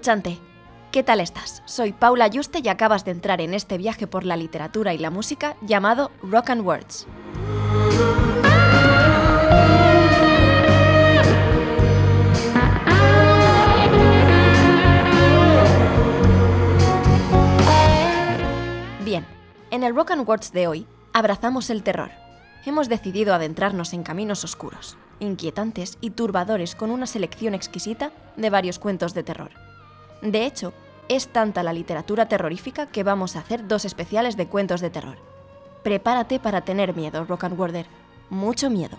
Escuchante, ¿qué tal estás? Soy Paula Yuste y acabas de entrar en este viaje por la literatura y la música llamado Rock and Words. Bien, en el Rock and Words de hoy abrazamos el terror. Hemos decidido adentrarnos en caminos oscuros, inquietantes y turbadores con una selección exquisita de varios cuentos de terror. De hecho, es tanta la literatura terrorífica que vamos a hacer dos especiales de cuentos de terror. Prepárate para tener miedo, Rock and Worder. Mucho miedo.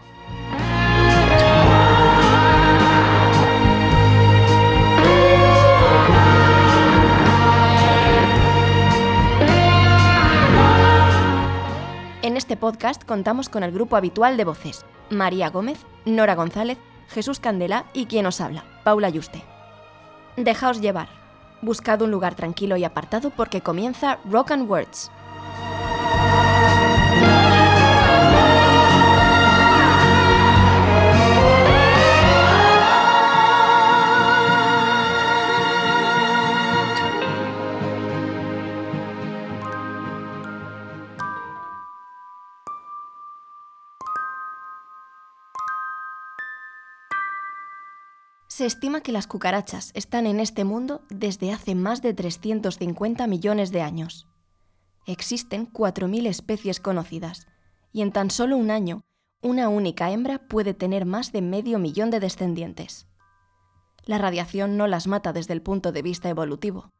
En este podcast contamos con el grupo habitual de voces, María Gómez, Nora González, Jesús Candela y quien os habla, Paula Yuste. Dejaos llevar. Buscad un lugar tranquilo y apartado porque comienza Rock and Words. Se estima que las cucarachas están en este mundo desde hace más de 350 millones de años. Existen 4.000 especies conocidas, y en tan solo un año, una única hembra puede tener más de medio millón de descendientes. La radiación no las mata desde el punto de vista evolutivo.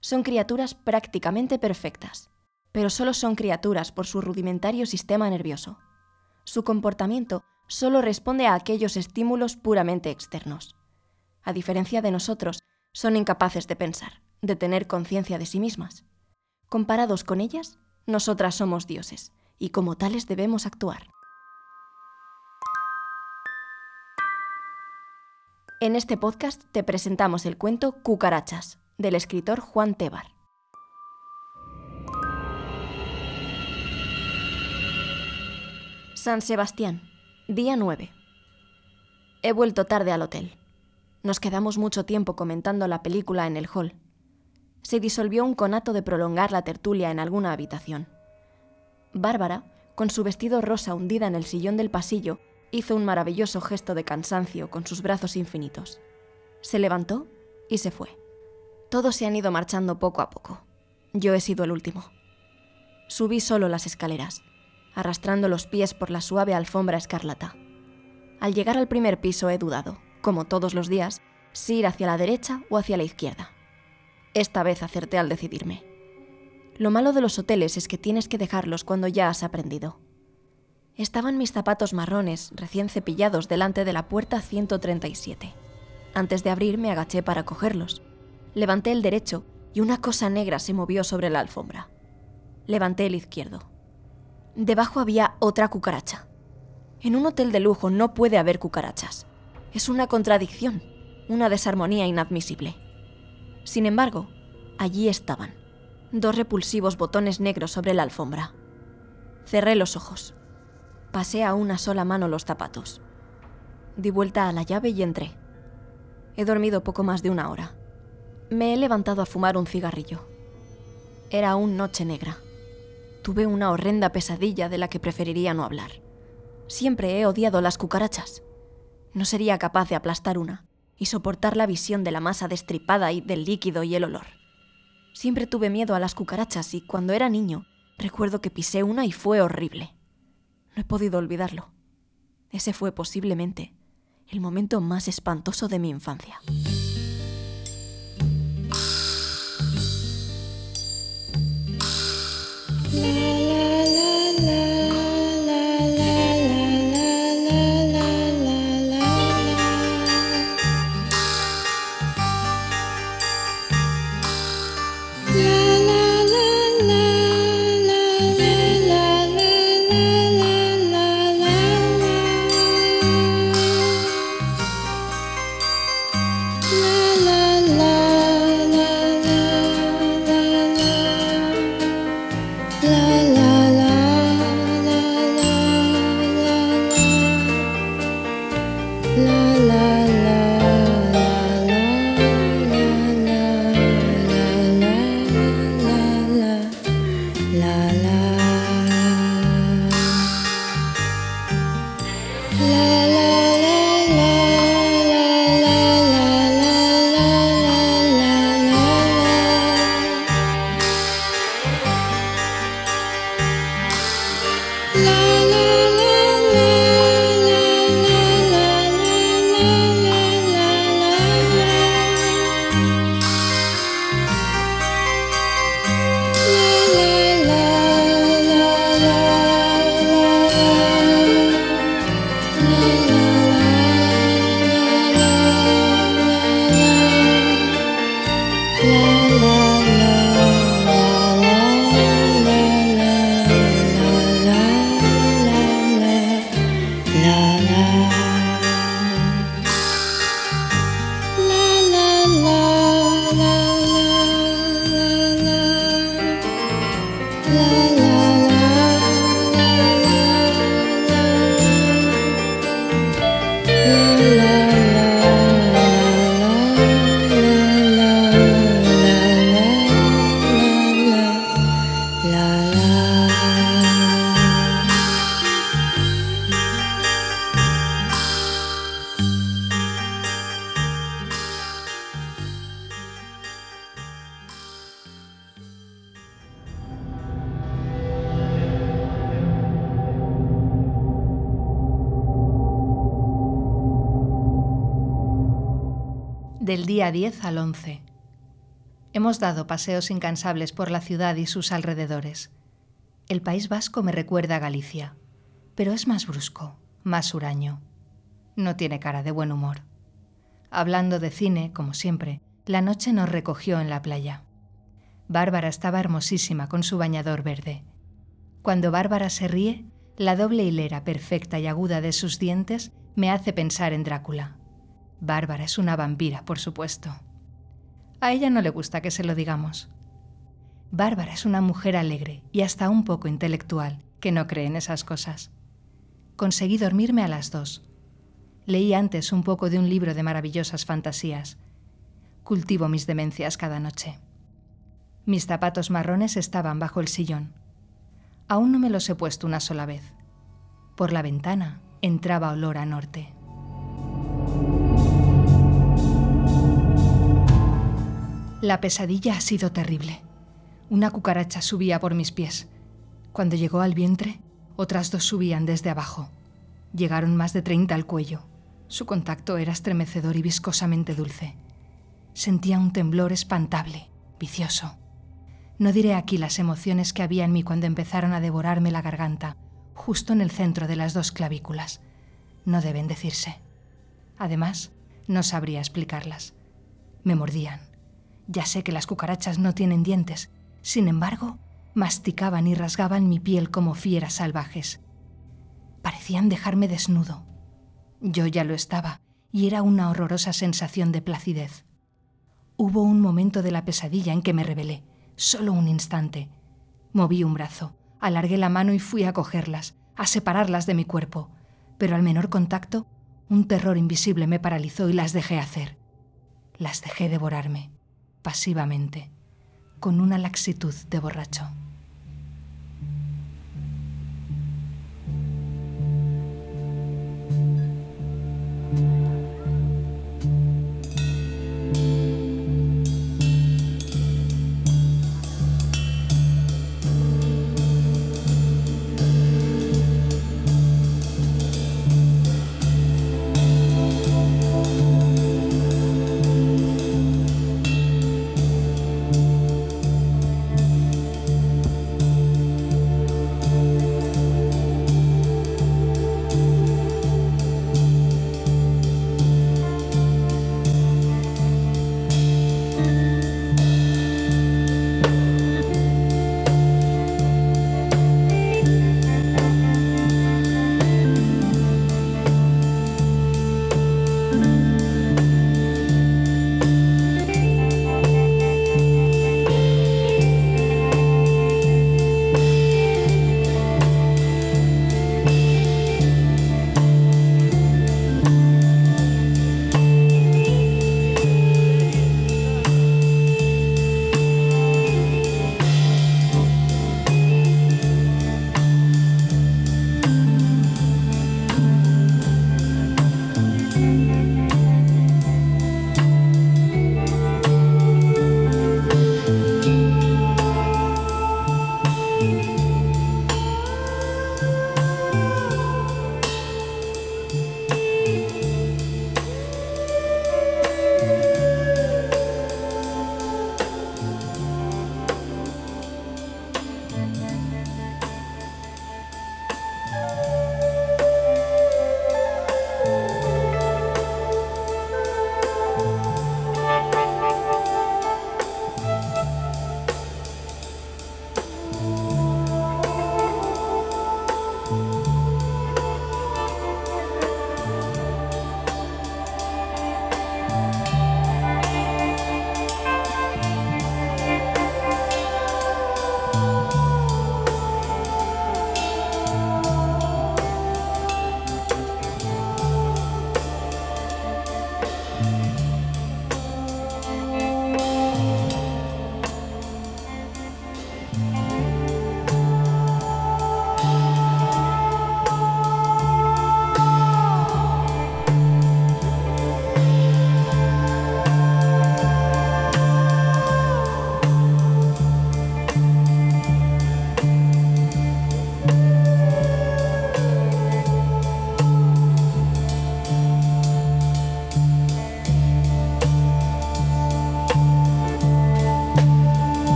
Son criaturas prácticamente perfectas, pero solo son criaturas por su rudimentario sistema nervioso. Su comportamiento solo responde a aquellos estímulos puramente externos a diferencia de nosotros, son incapaces de pensar, de tener conciencia de sí mismas. Comparados con ellas, nosotras somos dioses, y como tales debemos actuar. En este podcast te presentamos el cuento Cucarachas, del escritor Juan Tebar. San Sebastián, día 9. He vuelto tarde al hotel. Nos quedamos mucho tiempo comentando la película en el hall. Se disolvió un conato de prolongar la tertulia en alguna habitación. Bárbara, con su vestido rosa hundida en el sillón del pasillo, hizo un maravilloso gesto de cansancio con sus brazos infinitos. Se levantó y se fue. Todos se han ido marchando poco a poco. Yo he sido el último. Subí solo las escaleras, arrastrando los pies por la suave alfombra escarlata. Al llegar al primer piso he dudado como todos los días, si ir hacia la derecha o hacia la izquierda. Esta vez acerté al decidirme. Lo malo de los hoteles es que tienes que dejarlos cuando ya has aprendido. Estaban mis zapatos marrones, recién cepillados, delante de la puerta 137. Antes de abrir me agaché para cogerlos. Levanté el derecho y una cosa negra se movió sobre la alfombra. Levanté el izquierdo. Debajo había otra cucaracha. En un hotel de lujo no puede haber cucarachas. Es una contradicción, una desarmonía inadmisible. Sin embargo, allí estaban, dos repulsivos botones negros sobre la alfombra. Cerré los ojos. Pasé a una sola mano los zapatos. Di vuelta a la llave y entré. He dormido poco más de una hora. Me he levantado a fumar un cigarrillo. Era aún noche negra. Tuve una horrenda pesadilla de la que preferiría no hablar. Siempre he odiado las cucarachas. No sería capaz de aplastar una y soportar la visión de la masa destripada y del líquido y el olor. Siempre tuve miedo a las cucarachas y cuando era niño recuerdo que pisé una y fue horrible. No he podido olvidarlo. Ese fue posiblemente el momento más espantoso de mi infancia. love. Día 10 al 11. Hemos dado paseos incansables por la ciudad y sus alrededores. El País Vasco me recuerda a Galicia, pero es más brusco, más huraño. No tiene cara de buen humor. Hablando de cine, como siempre, la noche nos recogió en la playa. Bárbara estaba hermosísima con su bañador verde. Cuando Bárbara se ríe, la doble hilera perfecta y aguda de sus dientes me hace pensar en Drácula. Bárbara es una vampira, por supuesto. A ella no le gusta que se lo digamos. Bárbara es una mujer alegre y hasta un poco intelectual, que no cree en esas cosas. Conseguí dormirme a las dos. Leí antes un poco de un libro de maravillosas fantasías. Cultivo mis demencias cada noche. Mis zapatos marrones estaban bajo el sillón. Aún no me los he puesto una sola vez. Por la ventana entraba olor a norte. La pesadilla ha sido terrible. Una cucaracha subía por mis pies. Cuando llegó al vientre, otras dos subían desde abajo. Llegaron más de treinta al cuello. Su contacto era estremecedor y viscosamente dulce. Sentía un temblor espantable, vicioso. No diré aquí las emociones que había en mí cuando empezaron a devorarme la garganta, justo en el centro de las dos clavículas. No deben decirse. Además, no sabría explicarlas. Me mordían, ya sé que las cucarachas no tienen dientes, sin embargo, masticaban y rasgaban mi piel como fieras salvajes. Parecían dejarme desnudo. Yo ya lo estaba, y era una horrorosa sensación de placidez. Hubo un momento de la pesadilla en que me rebelé, solo un instante. Moví un brazo, alargué la mano y fui a cogerlas, a separarlas de mi cuerpo, pero al menor contacto, un terror invisible me paralizó y las dejé hacer. Las dejé devorarme pasivamente, con una laxitud de borracho.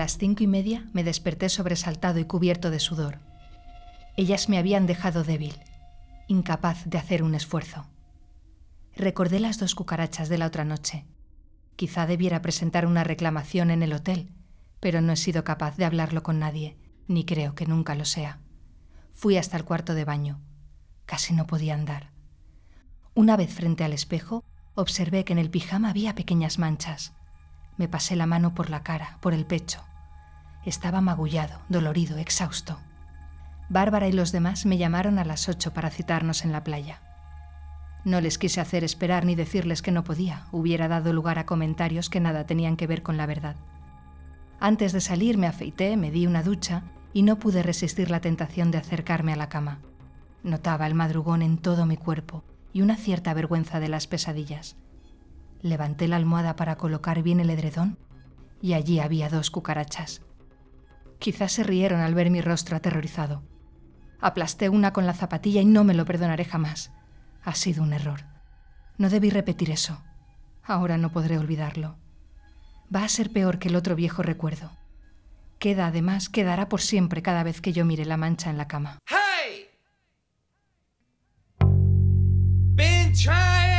Las cinco y media me desperté sobresaltado y cubierto de sudor. Ellas me habían dejado débil, incapaz de hacer un esfuerzo. Recordé las dos cucarachas de la otra noche. Quizá debiera presentar una reclamación en el hotel, pero no he sido capaz de hablarlo con nadie, ni creo que nunca lo sea. Fui hasta el cuarto de baño. Casi no podía andar. Una vez frente al espejo, observé que en el pijama había pequeñas manchas. Me pasé la mano por la cara, por el pecho. Estaba magullado, dolorido, exhausto. Bárbara y los demás me llamaron a las ocho para citarnos en la playa. No les quise hacer esperar ni decirles que no podía, hubiera dado lugar a comentarios que nada tenían que ver con la verdad. Antes de salir me afeité, me di una ducha y no pude resistir la tentación de acercarme a la cama. Notaba el madrugón en todo mi cuerpo y una cierta vergüenza de las pesadillas. Levanté la almohada para colocar bien el edredón y allí había dos cucarachas. Quizás se rieron al ver mi rostro aterrorizado. Aplasté una con la zapatilla y no me lo perdonaré jamás. Ha sido un error. No debí repetir eso. Ahora no podré olvidarlo. Va a ser peor que el otro viejo recuerdo. Queda además, quedará por siempre cada vez que yo mire la mancha en la cama. trying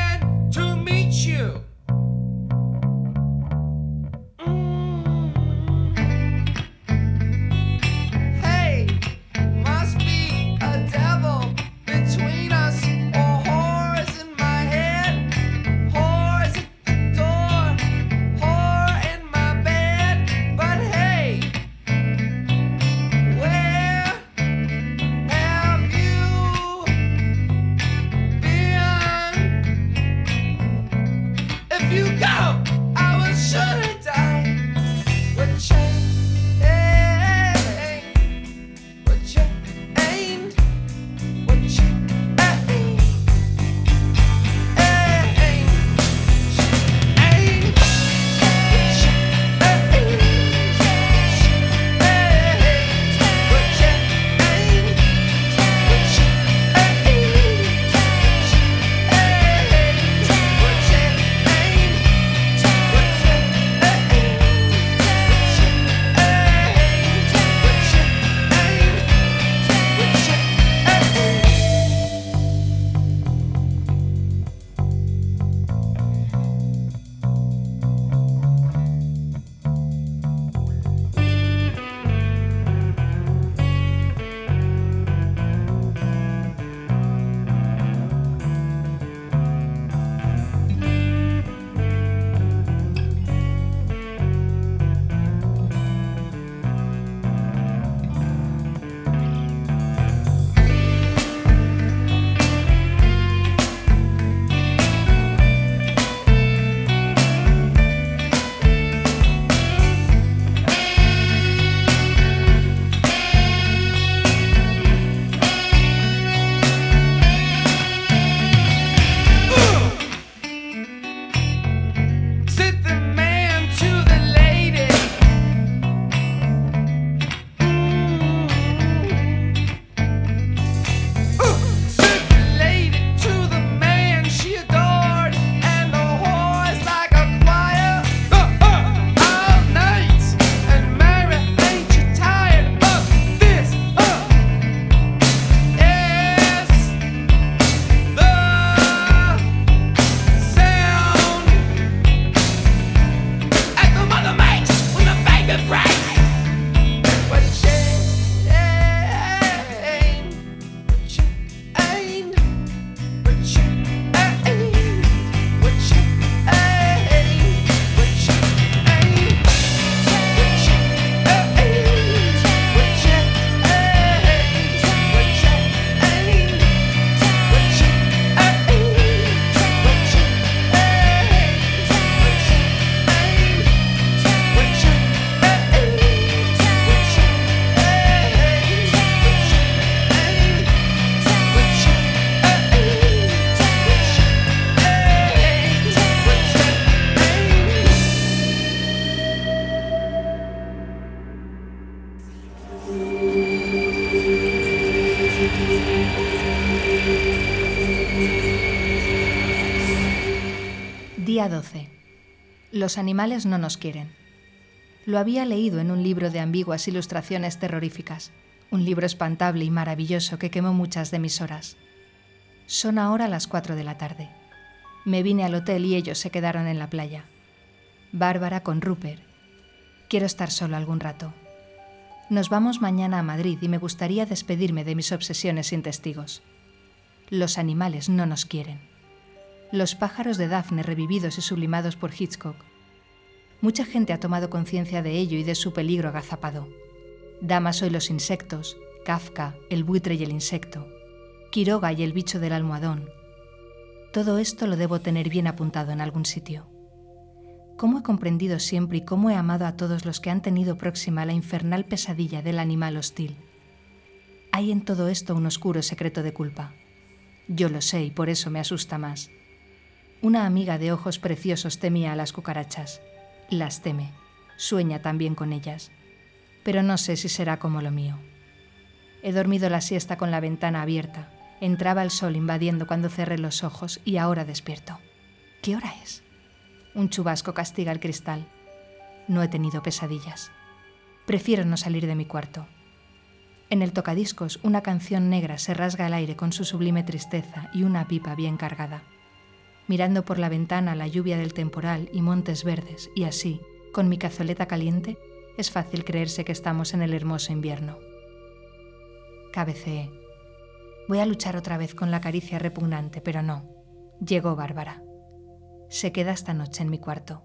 Los animales no nos quieren. Lo había leído en un libro de ambiguas ilustraciones terroríficas, un libro espantable y maravilloso que quemó muchas de mis horas. Son ahora las cuatro de la tarde. Me vine al hotel y ellos se quedaron en la playa. Bárbara con Rupert. Quiero estar solo algún rato. Nos vamos mañana a Madrid y me gustaría despedirme de mis obsesiones sin testigos. Los animales no nos quieren. Los pájaros de Daphne revividos y sublimados por Hitchcock. Mucha gente ha tomado conciencia de ello y de su peligro agazapado. Damas hoy los insectos, Kafka, el buitre y el insecto, Quiroga y el bicho del almohadón. Todo esto lo debo tener bien apuntado en algún sitio cómo he comprendido siempre y cómo he amado a todos los que han tenido próxima la infernal pesadilla del animal hostil. Hay en todo esto un oscuro secreto de culpa. Yo lo sé y por eso me asusta más. Una amiga de ojos preciosos temía a las cucarachas. Las teme. Sueña también con ellas. Pero no sé si será como lo mío. He dormido la siesta con la ventana abierta. Entraba el sol invadiendo cuando cerré los ojos y ahora despierto. ¿Qué hora es? Un chubasco castiga el cristal. No he tenido pesadillas. Prefiero no salir de mi cuarto. En el tocadiscos, una canción negra se rasga al aire con su sublime tristeza y una pipa bien cargada. Mirando por la ventana la lluvia del temporal y montes verdes, y así, con mi cazoleta caliente, es fácil creerse que estamos en el hermoso invierno. Cabeceé. Voy a luchar otra vez con la caricia repugnante, pero no. Llegó Bárbara se queda esta noche en mi cuarto.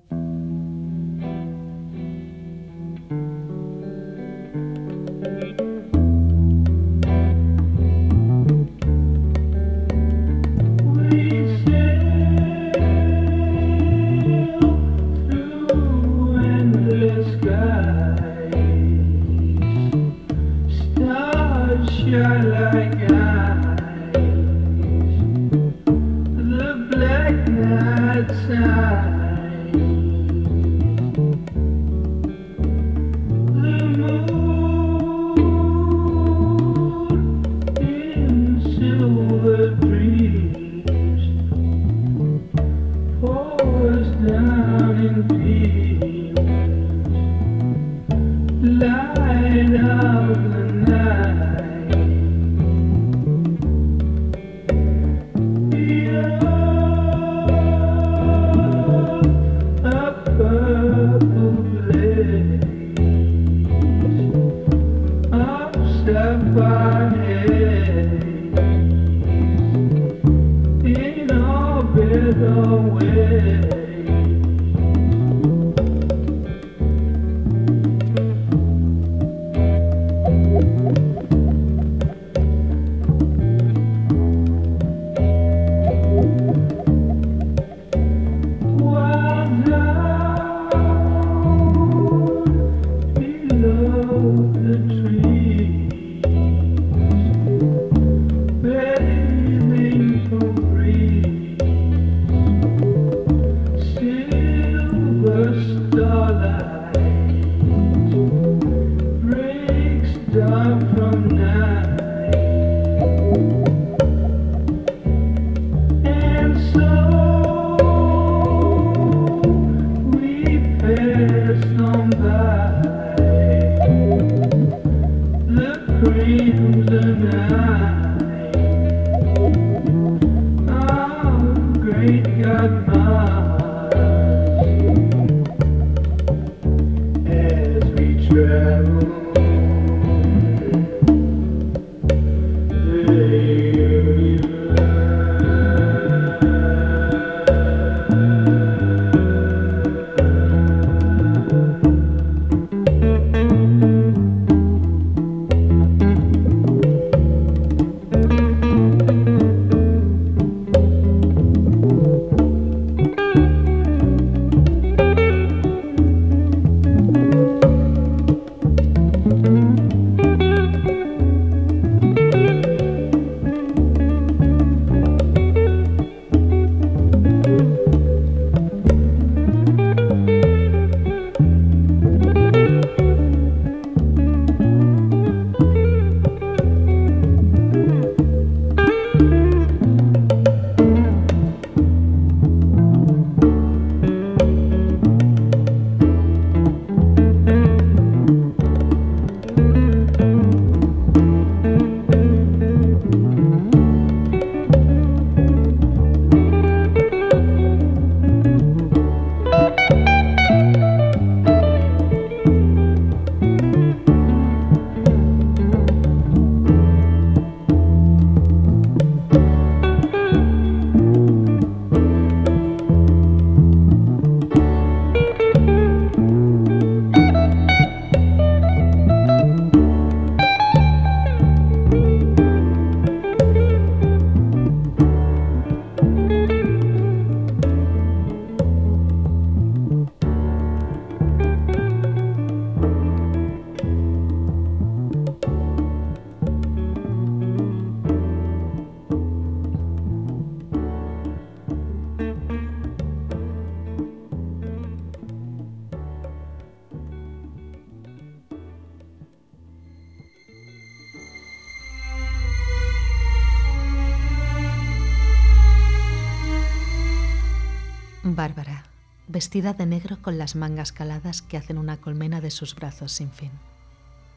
Vestida de negro con las mangas caladas que hacen una colmena de sus brazos sin fin.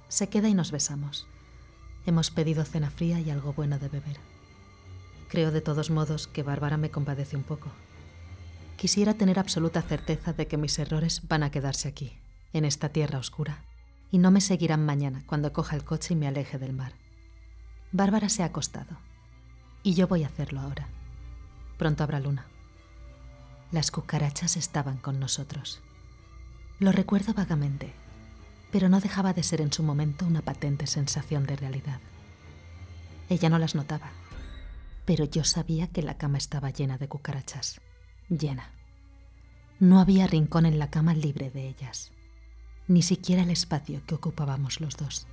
Se queda y nos besamos. Hemos pedido cena fría y algo bueno de beber. Creo de todos modos que Bárbara me compadece un poco. Quisiera tener absoluta certeza de que mis errores van a quedarse aquí, en esta tierra oscura, y no me seguirán mañana cuando coja el coche y me aleje del mar. Bárbara se ha acostado, y yo voy a hacerlo ahora. Pronto habrá luna. Las cucarachas estaban con nosotros. Lo recuerdo vagamente, pero no dejaba de ser en su momento una patente sensación de realidad. Ella no las notaba, pero yo sabía que la cama estaba llena de cucarachas, llena. No había rincón en la cama libre de ellas, ni siquiera el espacio que ocupábamos los dos.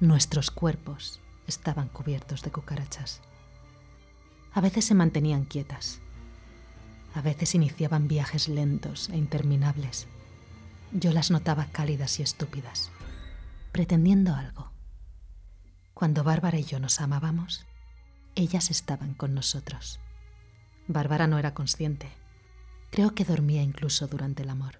Nuestros cuerpos estaban cubiertos de cucarachas. A veces se mantenían quietas, a veces iniciaban viajes lentos e interminables. Yo las notaba cálidas y estúpidas, pretendiendo algo. Cuando Bárbara y yo nos amábamos, ellas estaban con nosotros. Bárbara no era consciente. Creo que dormía incluso durante el amor.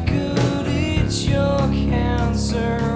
Could eat your cancer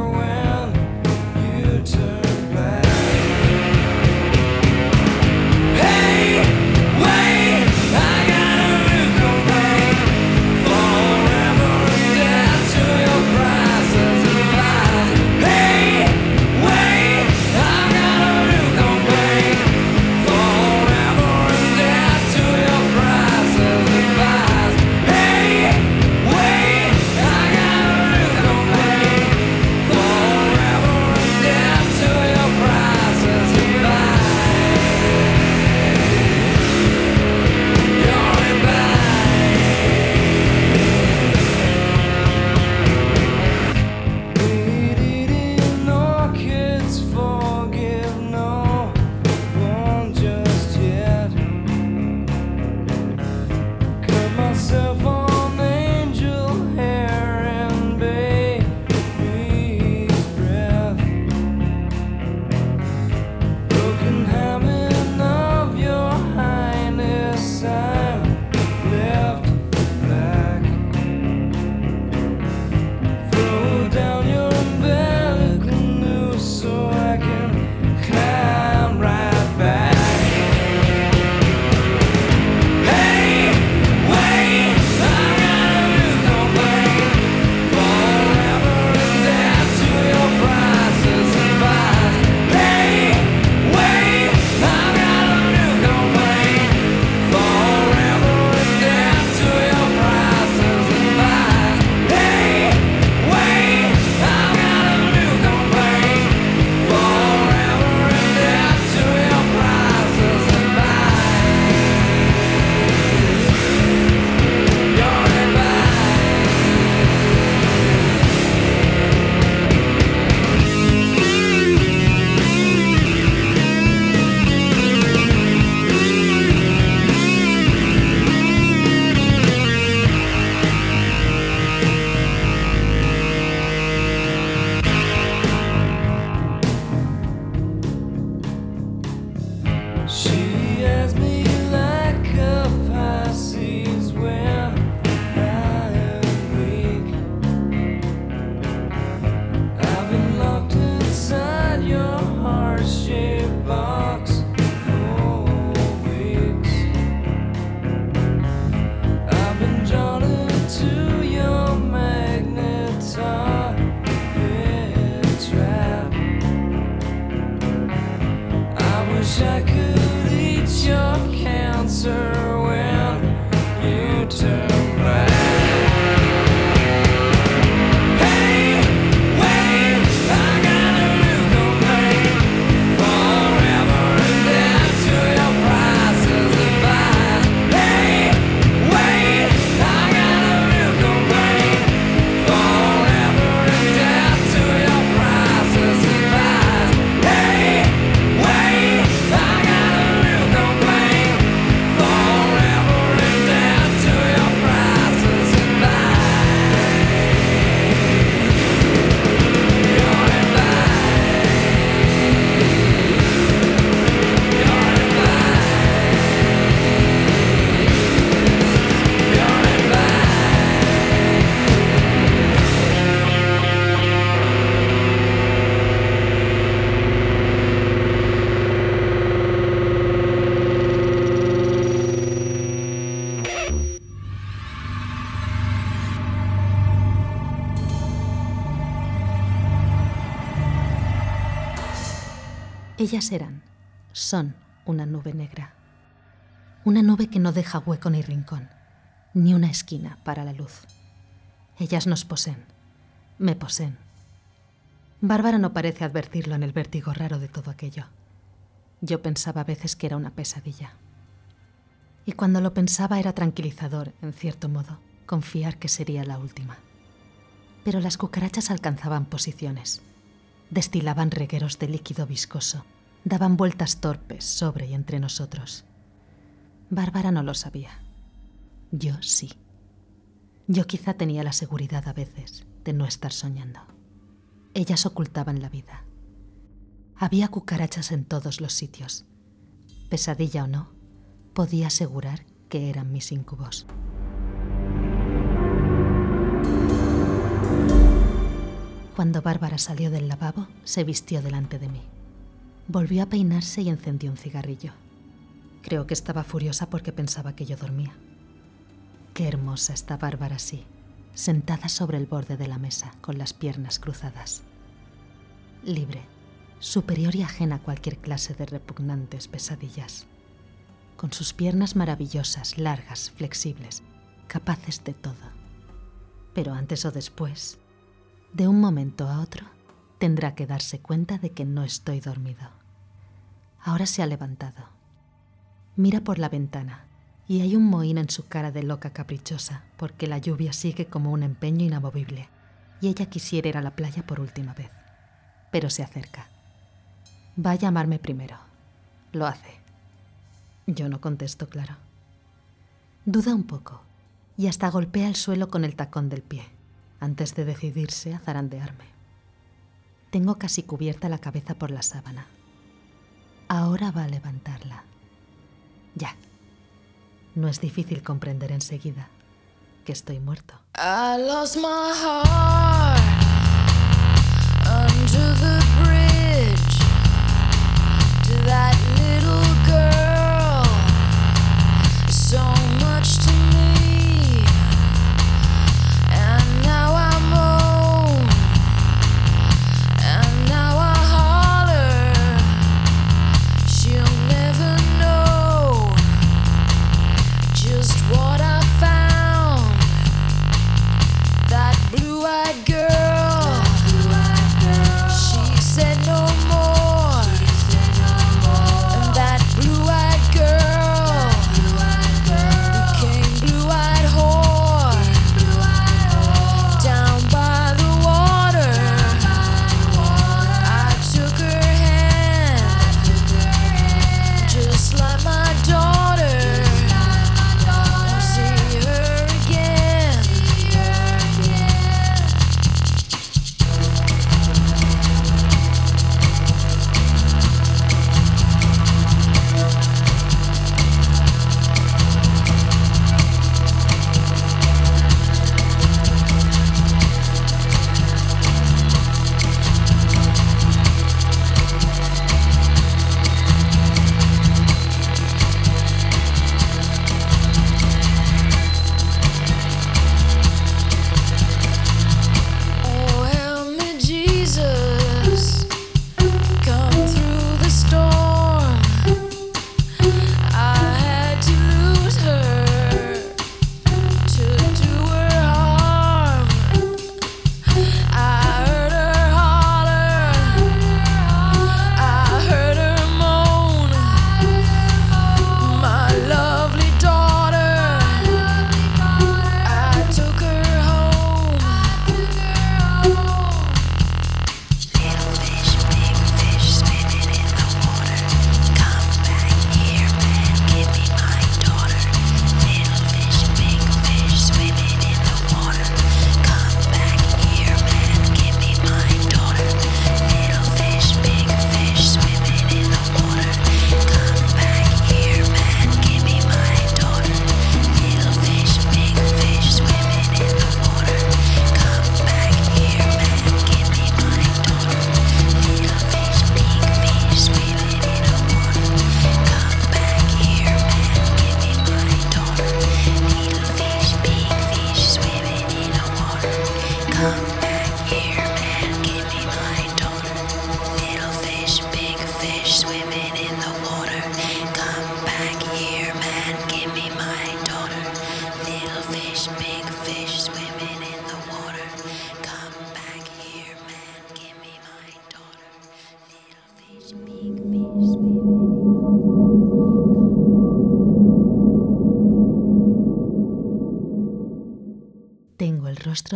Ellas eran, son una nube negra. Una nube que no deja hueco ni rincón, ni una esquina para la luz. Ellas nos poseen, me poseen. Bárbara no parece advertirlo en el vértigo raro de todo aquello. Yo pensaba a veces que era una pesadilla. Y cuando lo pensaba era tranquilizador, en cierto modo, confiar que sería la última. Pero las cucarachas alcanzaban posiciones, destilaban regueros de líquido viscoso, daban vueltas torpes sobre y entre nosotros. Bárbara no lo sabía. Yo sí. Yo quizá tenía la seguridad a veces de no estar soñando. Ellas ocultaban la vida. Había cucarachas en todos los sitios. Pesadilla o no, podía asegurar que eran mis incubos. Cuando Bárbara salió del lavabo, se vistió delante de mí. Volvió a peinarse y encendió un cigarrillo. Creo que estaba furiosa porque pensaba que yo dormía. Qué hermosa está Bárbara así, sentada sobre el borde de la mesa, con las piernas cruzadas. Libre, superior y ajena a cualquier clase de repugnantes pesadillas. Con sus piernas maravillosas, largas, flexibles, capaces de todo. Pero antes o después, de un momento a otro, tendrá que darse cuenta de que no estoy dormido. Ahora se ha levantado. Mira por la ventana y hay un mohín en su cara de loca caprichosa porque la lluvia sigue como un empeño inamovible y ella quisiera ir a la playa por última vez. Pero se acerca. Va a llamarme primero. Lo hace. Yo no contesto, claro. Duda un poco y hasta golpea el suelo con el tacón del pie antes de decidirse a zarandearme. Tengo casi cubierta la cabeza por la sábana. Ahora va a levantarla. Ya. No es difícil comprender enseguida que estoy muerto. I lost my heart under the bridge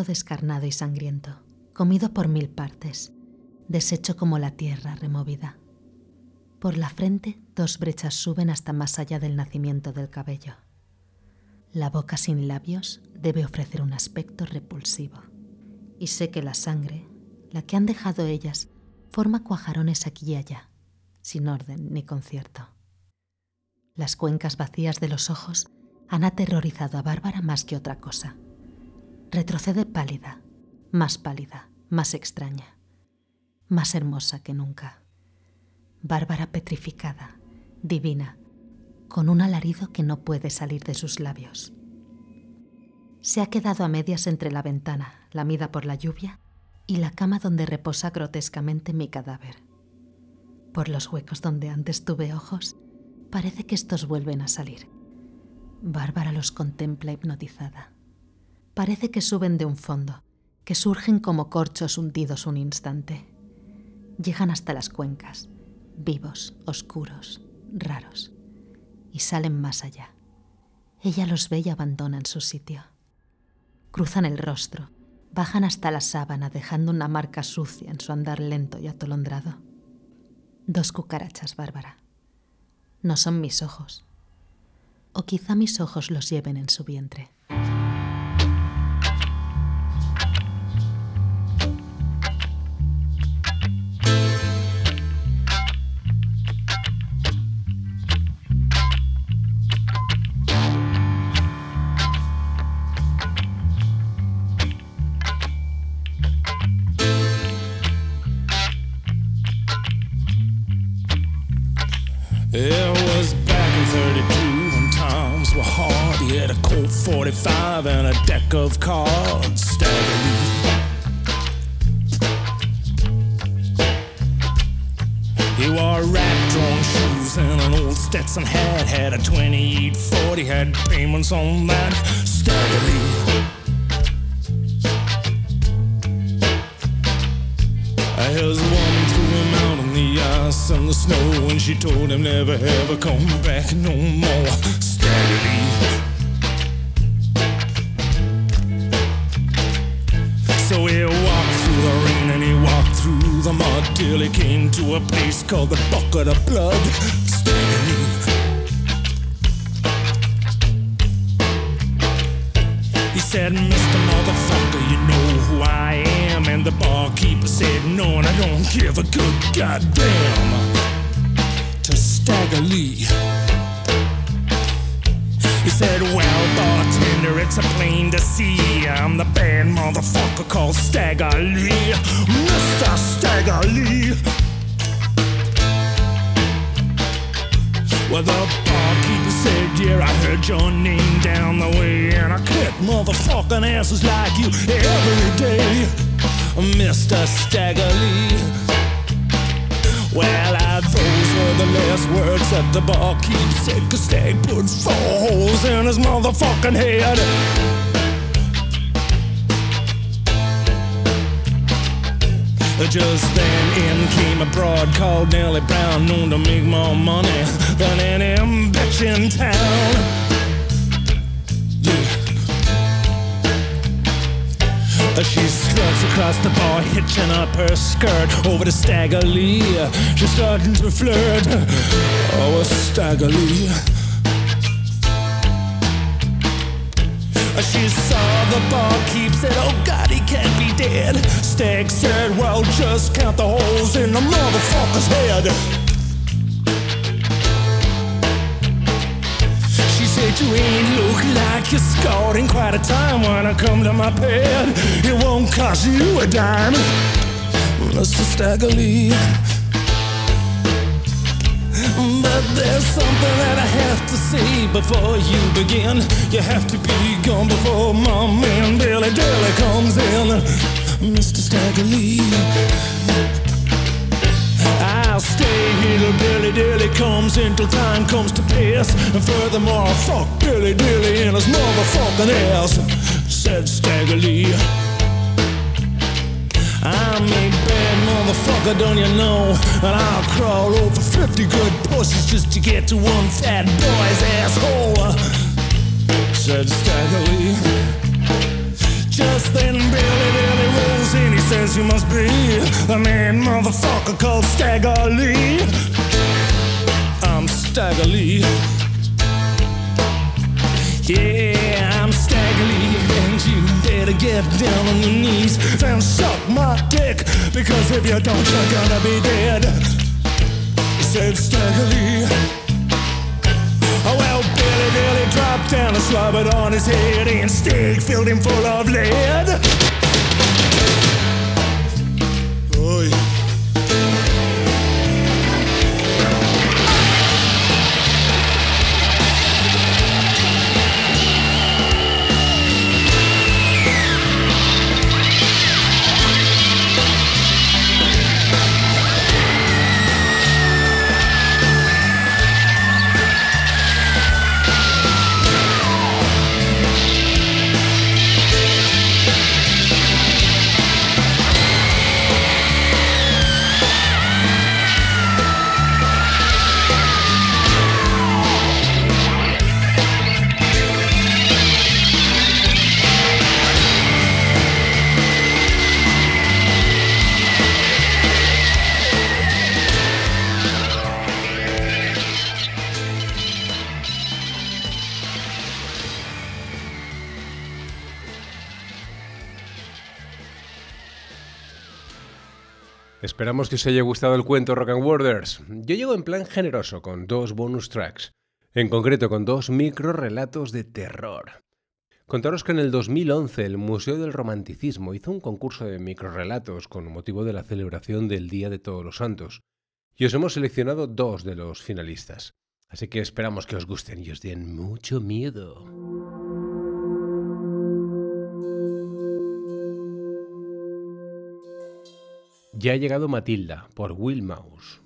descarnado y sangriento, comido por mil partes, deshecho como la tierra removida. Por la frente, dos brechas suben hasta más allá del nacimiento del cabello. La boca sin labios debe ofrecer un aspecto repulsivo. Y sé que la sangre, la que han dejado ellas, forma cuajarones aquí y allá, sin orden ni concierto. Las cuencas vacías de los ojos han aterrorizado a Bárbara más que otra cosa. Retrocede pálida, más pálida, más extraña, más hermosa que nunca. Bárbara petrificada, divina, con un alarido que no puede salir de sus labios. Se ha quedado a medias entre la ventana, lamida por la lluvia, y la cama donde reposa grotescamente mi cadáver. Por los huecos donde antes tuve ojos, parece que estos vuelven a salir. Bárbara los contempla hipnotizada. Parece que suben de un fondo, que surgen como corchos hundidos un instante. Llegan hasta las cuencas, vivos, oscuros, raros y salen más allá. Ella los ve y abandonan su sitio. Cruzan el rostro, bajan hasta la sábana dejando una marca sucia en su andar lento y atolondrado. Dos cucarachas, Bárbara. No son mis ojos. O quizá mis ojos los lleven en su vientre. On that. Motherfucking head. Just then in came a broad called Nellie Brown, known to make more money than any bitch in town. Yeah. She struts across the bar, hitching up her skirt over to Stagger Lee. She's starting to flirt. Oh, with Stagger Lee. She saw the barkeep, said, Oh God, he can't be dead. Stag said, Well, just count the holes in the motherfucker's head. She said, You ain't look like you're scored in quite a time when I come to my bed. It won't cost you a dime, Mr. Staggerly. There's something that I have to say before you begin. You have to be gone before my man Billy Dilly comes in. Mr. Staggerly. I'll stay here till Billy Dilly comes in till time comes to pass. And furthermore, I'll fuck Billy Dilly in his motherfucking ass, said Staggerly. I'm a bad motherfucker, don't you know? And I'll crawl over 50 good pussies just to get to one fat boy's asshole. Said Staggerly. Just then Billy Billy rolls in. He says you must be the man motherfucker called Stagger Lee. I'm Stagger Lee. Yeah, I'm Stagger And you better get down on your knees and suck my dick. Because if you don't, you're gonna be dead. Said Stagger Lee. Oh, well, Billy Billy dropped down and slobbered on his head, and Stig filled him full of lead. Esperamos que os haya gustado el cuento Rock and Worders. Yo llego en plan generoso con dos bonus tracks, en concreto con dos micro relatos de terror. Contaros que en el 2011 el Museo del Romanticismo hizo un concurso de microrelatos con motivo de la celebración del Día de Todos los Santos, y os hemos seleccionado dos de los finalistas. Así que esperamos que os gusten y os den mucho miedo. Ya ha llegado Matilda, por Will Mouse.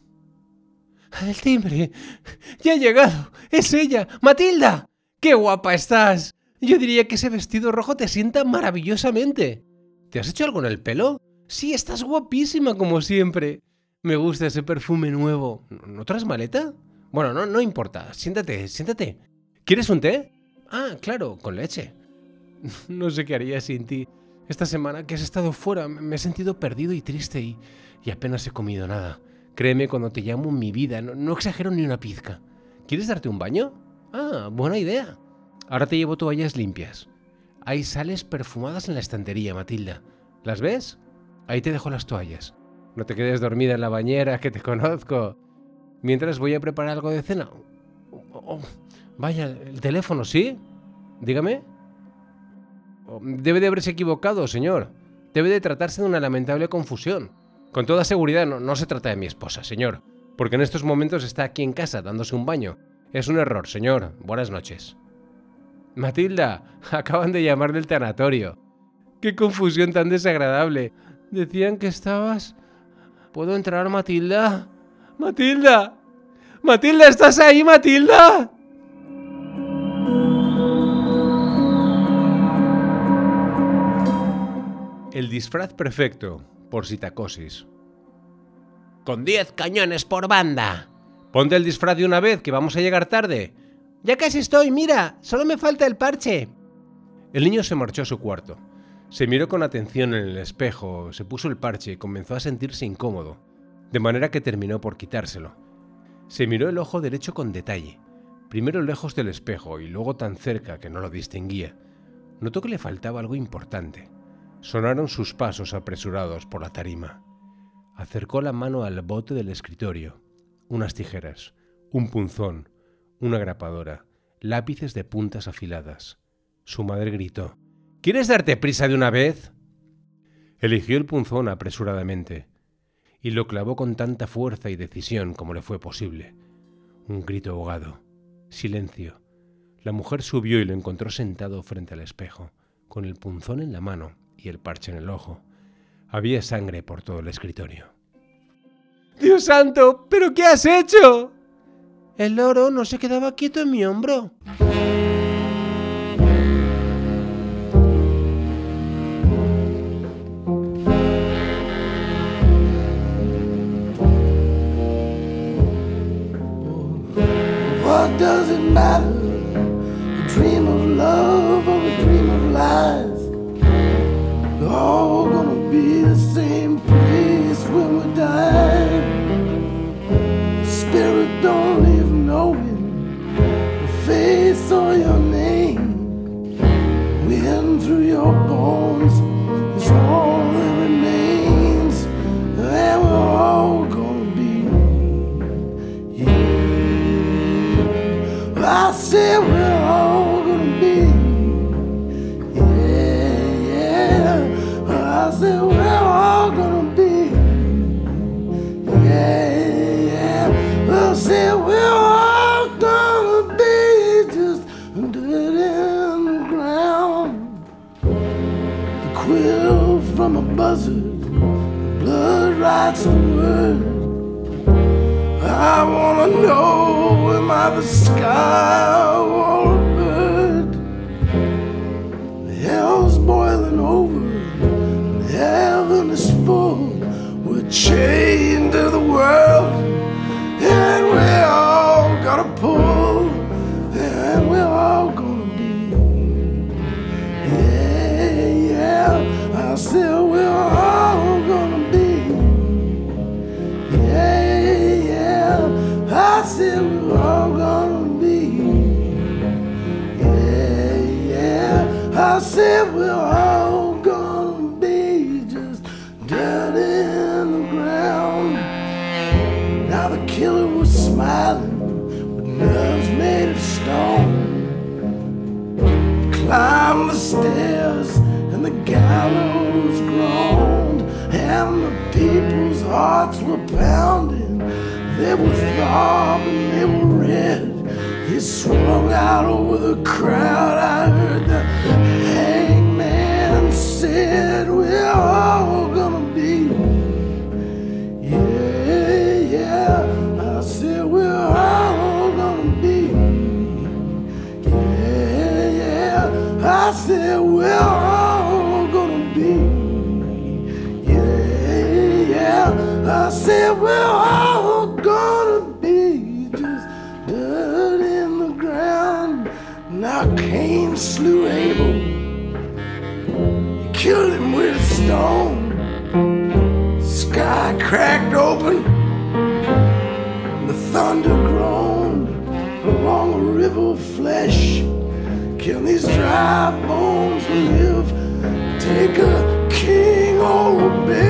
¡El timbre! ¡Ya ha llegado! ¡Es ella! ¡Matilda! ¡Qué guapa estás! Yo diría que ese vestido rojo te sienta maravillosamente. ¿Te has hecho algo en el pelo? Sí, estás guapísima como siempre. Me gusta ese perfume nuevo. ¿No traes maleta? Bueno, no, no importa. Siéntate, siéntate. ¿Quieres un té? Ah, claro, con leche. No sé qué haría sin ti. Esta semana que has estado fuera me he sentido perdido y triste y, apenas he comido nada. Créeme cuando te llamo mi vida, no, no exagero ni una pizca. ¿Quieres darte un baño? Ah, buena idea. Ahora te llevo toallas limpias. Hay sales perfumadas en la estantería, Matilda. ¿Las ves? Ahí te dejo las toallas. No te quedes dormida en la bañera, que te conozco. Mientras voy a preparar algo de cena. Oh, oh, vaya, el teléfono, ¿sí? Dígame. Debe de haberse equivocado, señor. Debe de tratarse de una lamentable confusión. Con toda seguridad no, no se trata de mi esposa, señor, porque en estos momentos está aquí en casa dándose un baño. Es un error, señor. Buenas noches. Matilda, acaban de llamar del tanatorio. Qué confusión tan desagradable. Decían que estabas... ¿Puedo entrar, Matilda? Matilda. Matilda, ¿estás ahí, Matilda? El disfraz perfecto, por Sitacosis. Con 10 cañones por banda. Ponte el disfraz de una vez, que vamos a llegar tarde. Ya casi estoy, mira, solo me falta el parche. El niño se marchó a su cuarto. Se miró con atención en el espejo, se puso el parche y comenzó a sentirse incómodo, de manera que terminó por quitárselo. Se miró el ojo derecho con detalle, primero lejos del espejo y luego tan cerca que no lo distinguía. Notó que le faltaba algo importante. Sonaron sus pasos apresurados por la tarima. Acercó la mano al bote del escritorio. Unas tijeras, un punzón, una grapadora, lápices de puntas afiladas. Su madre gritó. ¿Quieres darte prisa de una vez? Eligió el punzón apresuradamente y lo clavó con tanta fuerza y decisión como le fue posible. Un grito ahogado. Silencio. La mujer subió y lo encontró sentado frente al espejo, con el punzón en la mano y el parche en el ojo. Había sangre por todo el escritorio. ¡Dios santo! ¿Pero qué has hecho? El loro no se quedaba quieto en mi hombro. Writes the word. I wanna know, am I the sky or a bird? Hell's boiling over, heaven is full. We're chained stairs and the gallows groaned, and the people's hearts were pounding. They were throbbing, they were red. He swung out over the crowd. I heard the hangman said, We're all Slew Abel. He killed him with a stone. Sky cracked open. The thunder groaned along a river of flesh. Can these dry bones live? Take a king or a beggar,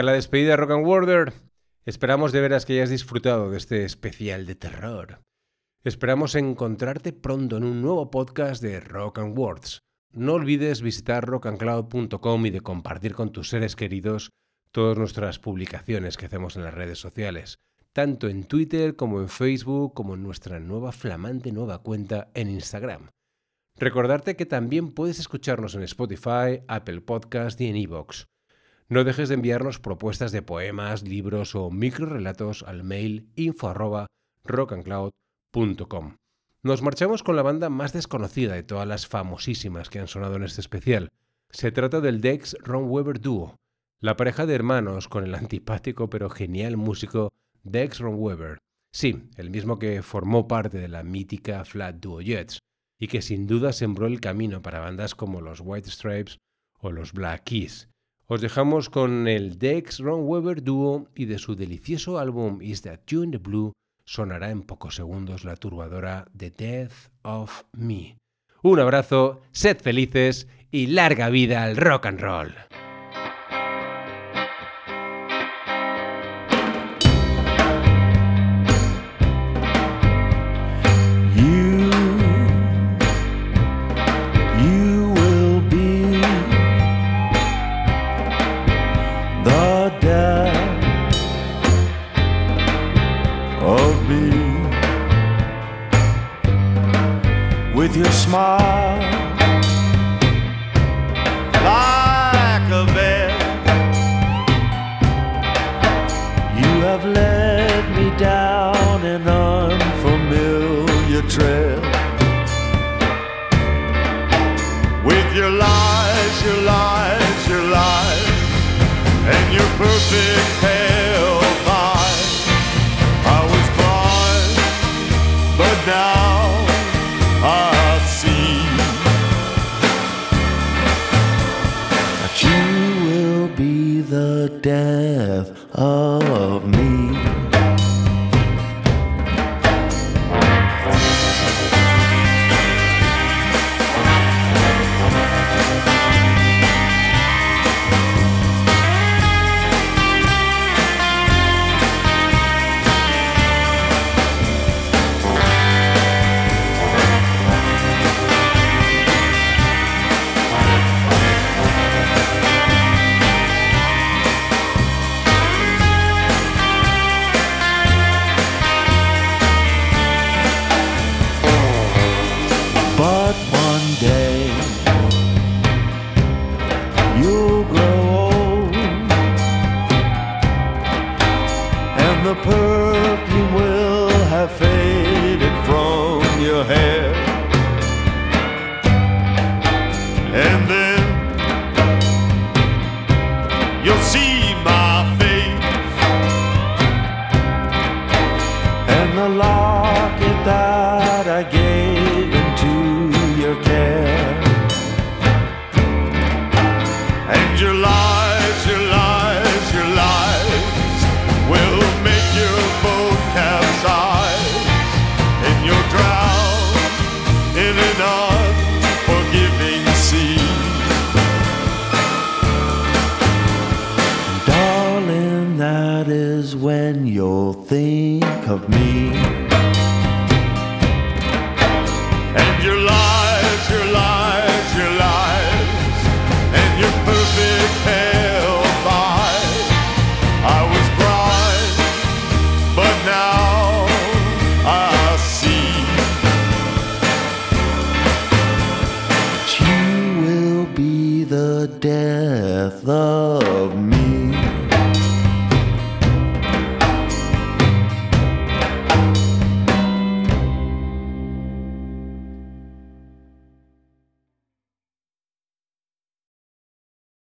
Llega la despedida de Rock and Worder. Esperamos de veras que hayas disfrutado de este especial de terror. Esperamos encontrarte pronto en un nuevo podcast de Rock and Words. No olvides visitar rockandcloud.com y de compartir con tus seres queridos todas nuestras publicaciones que hacemos en las redes sociales, tanto en Twitter como en Facebook, como en nuestra nueva flamante nueva cuenta en Instagram. Recordarte que también puedes escucharnos en Spotify, Apple Podcast y en iVoox. No dejes de enviarnos propuestas de poemas, libros o microrelatos al mail info rockandcloud.com. Nos marchamos con la banda más desconocida de todas las famosísimas que han sonado en este especial. Se trata del Dex Ron Weber Duo, la pareja de hermanos con el antipático pero genial músico Dex Ron Weber. Sí, el mismo que formó parte de la mítica Flat Duo Jets y que sin duda sembró el camino para bandas como los White Stripes o los Black Keys. Os dejamos con el Dex Ron Weber Duo y de su delicioso álbum Is That You in the Blue sonará en pocos segundos la turbadora The Death of Me. Un abrazo, sed felices y larga vida al rock and roll.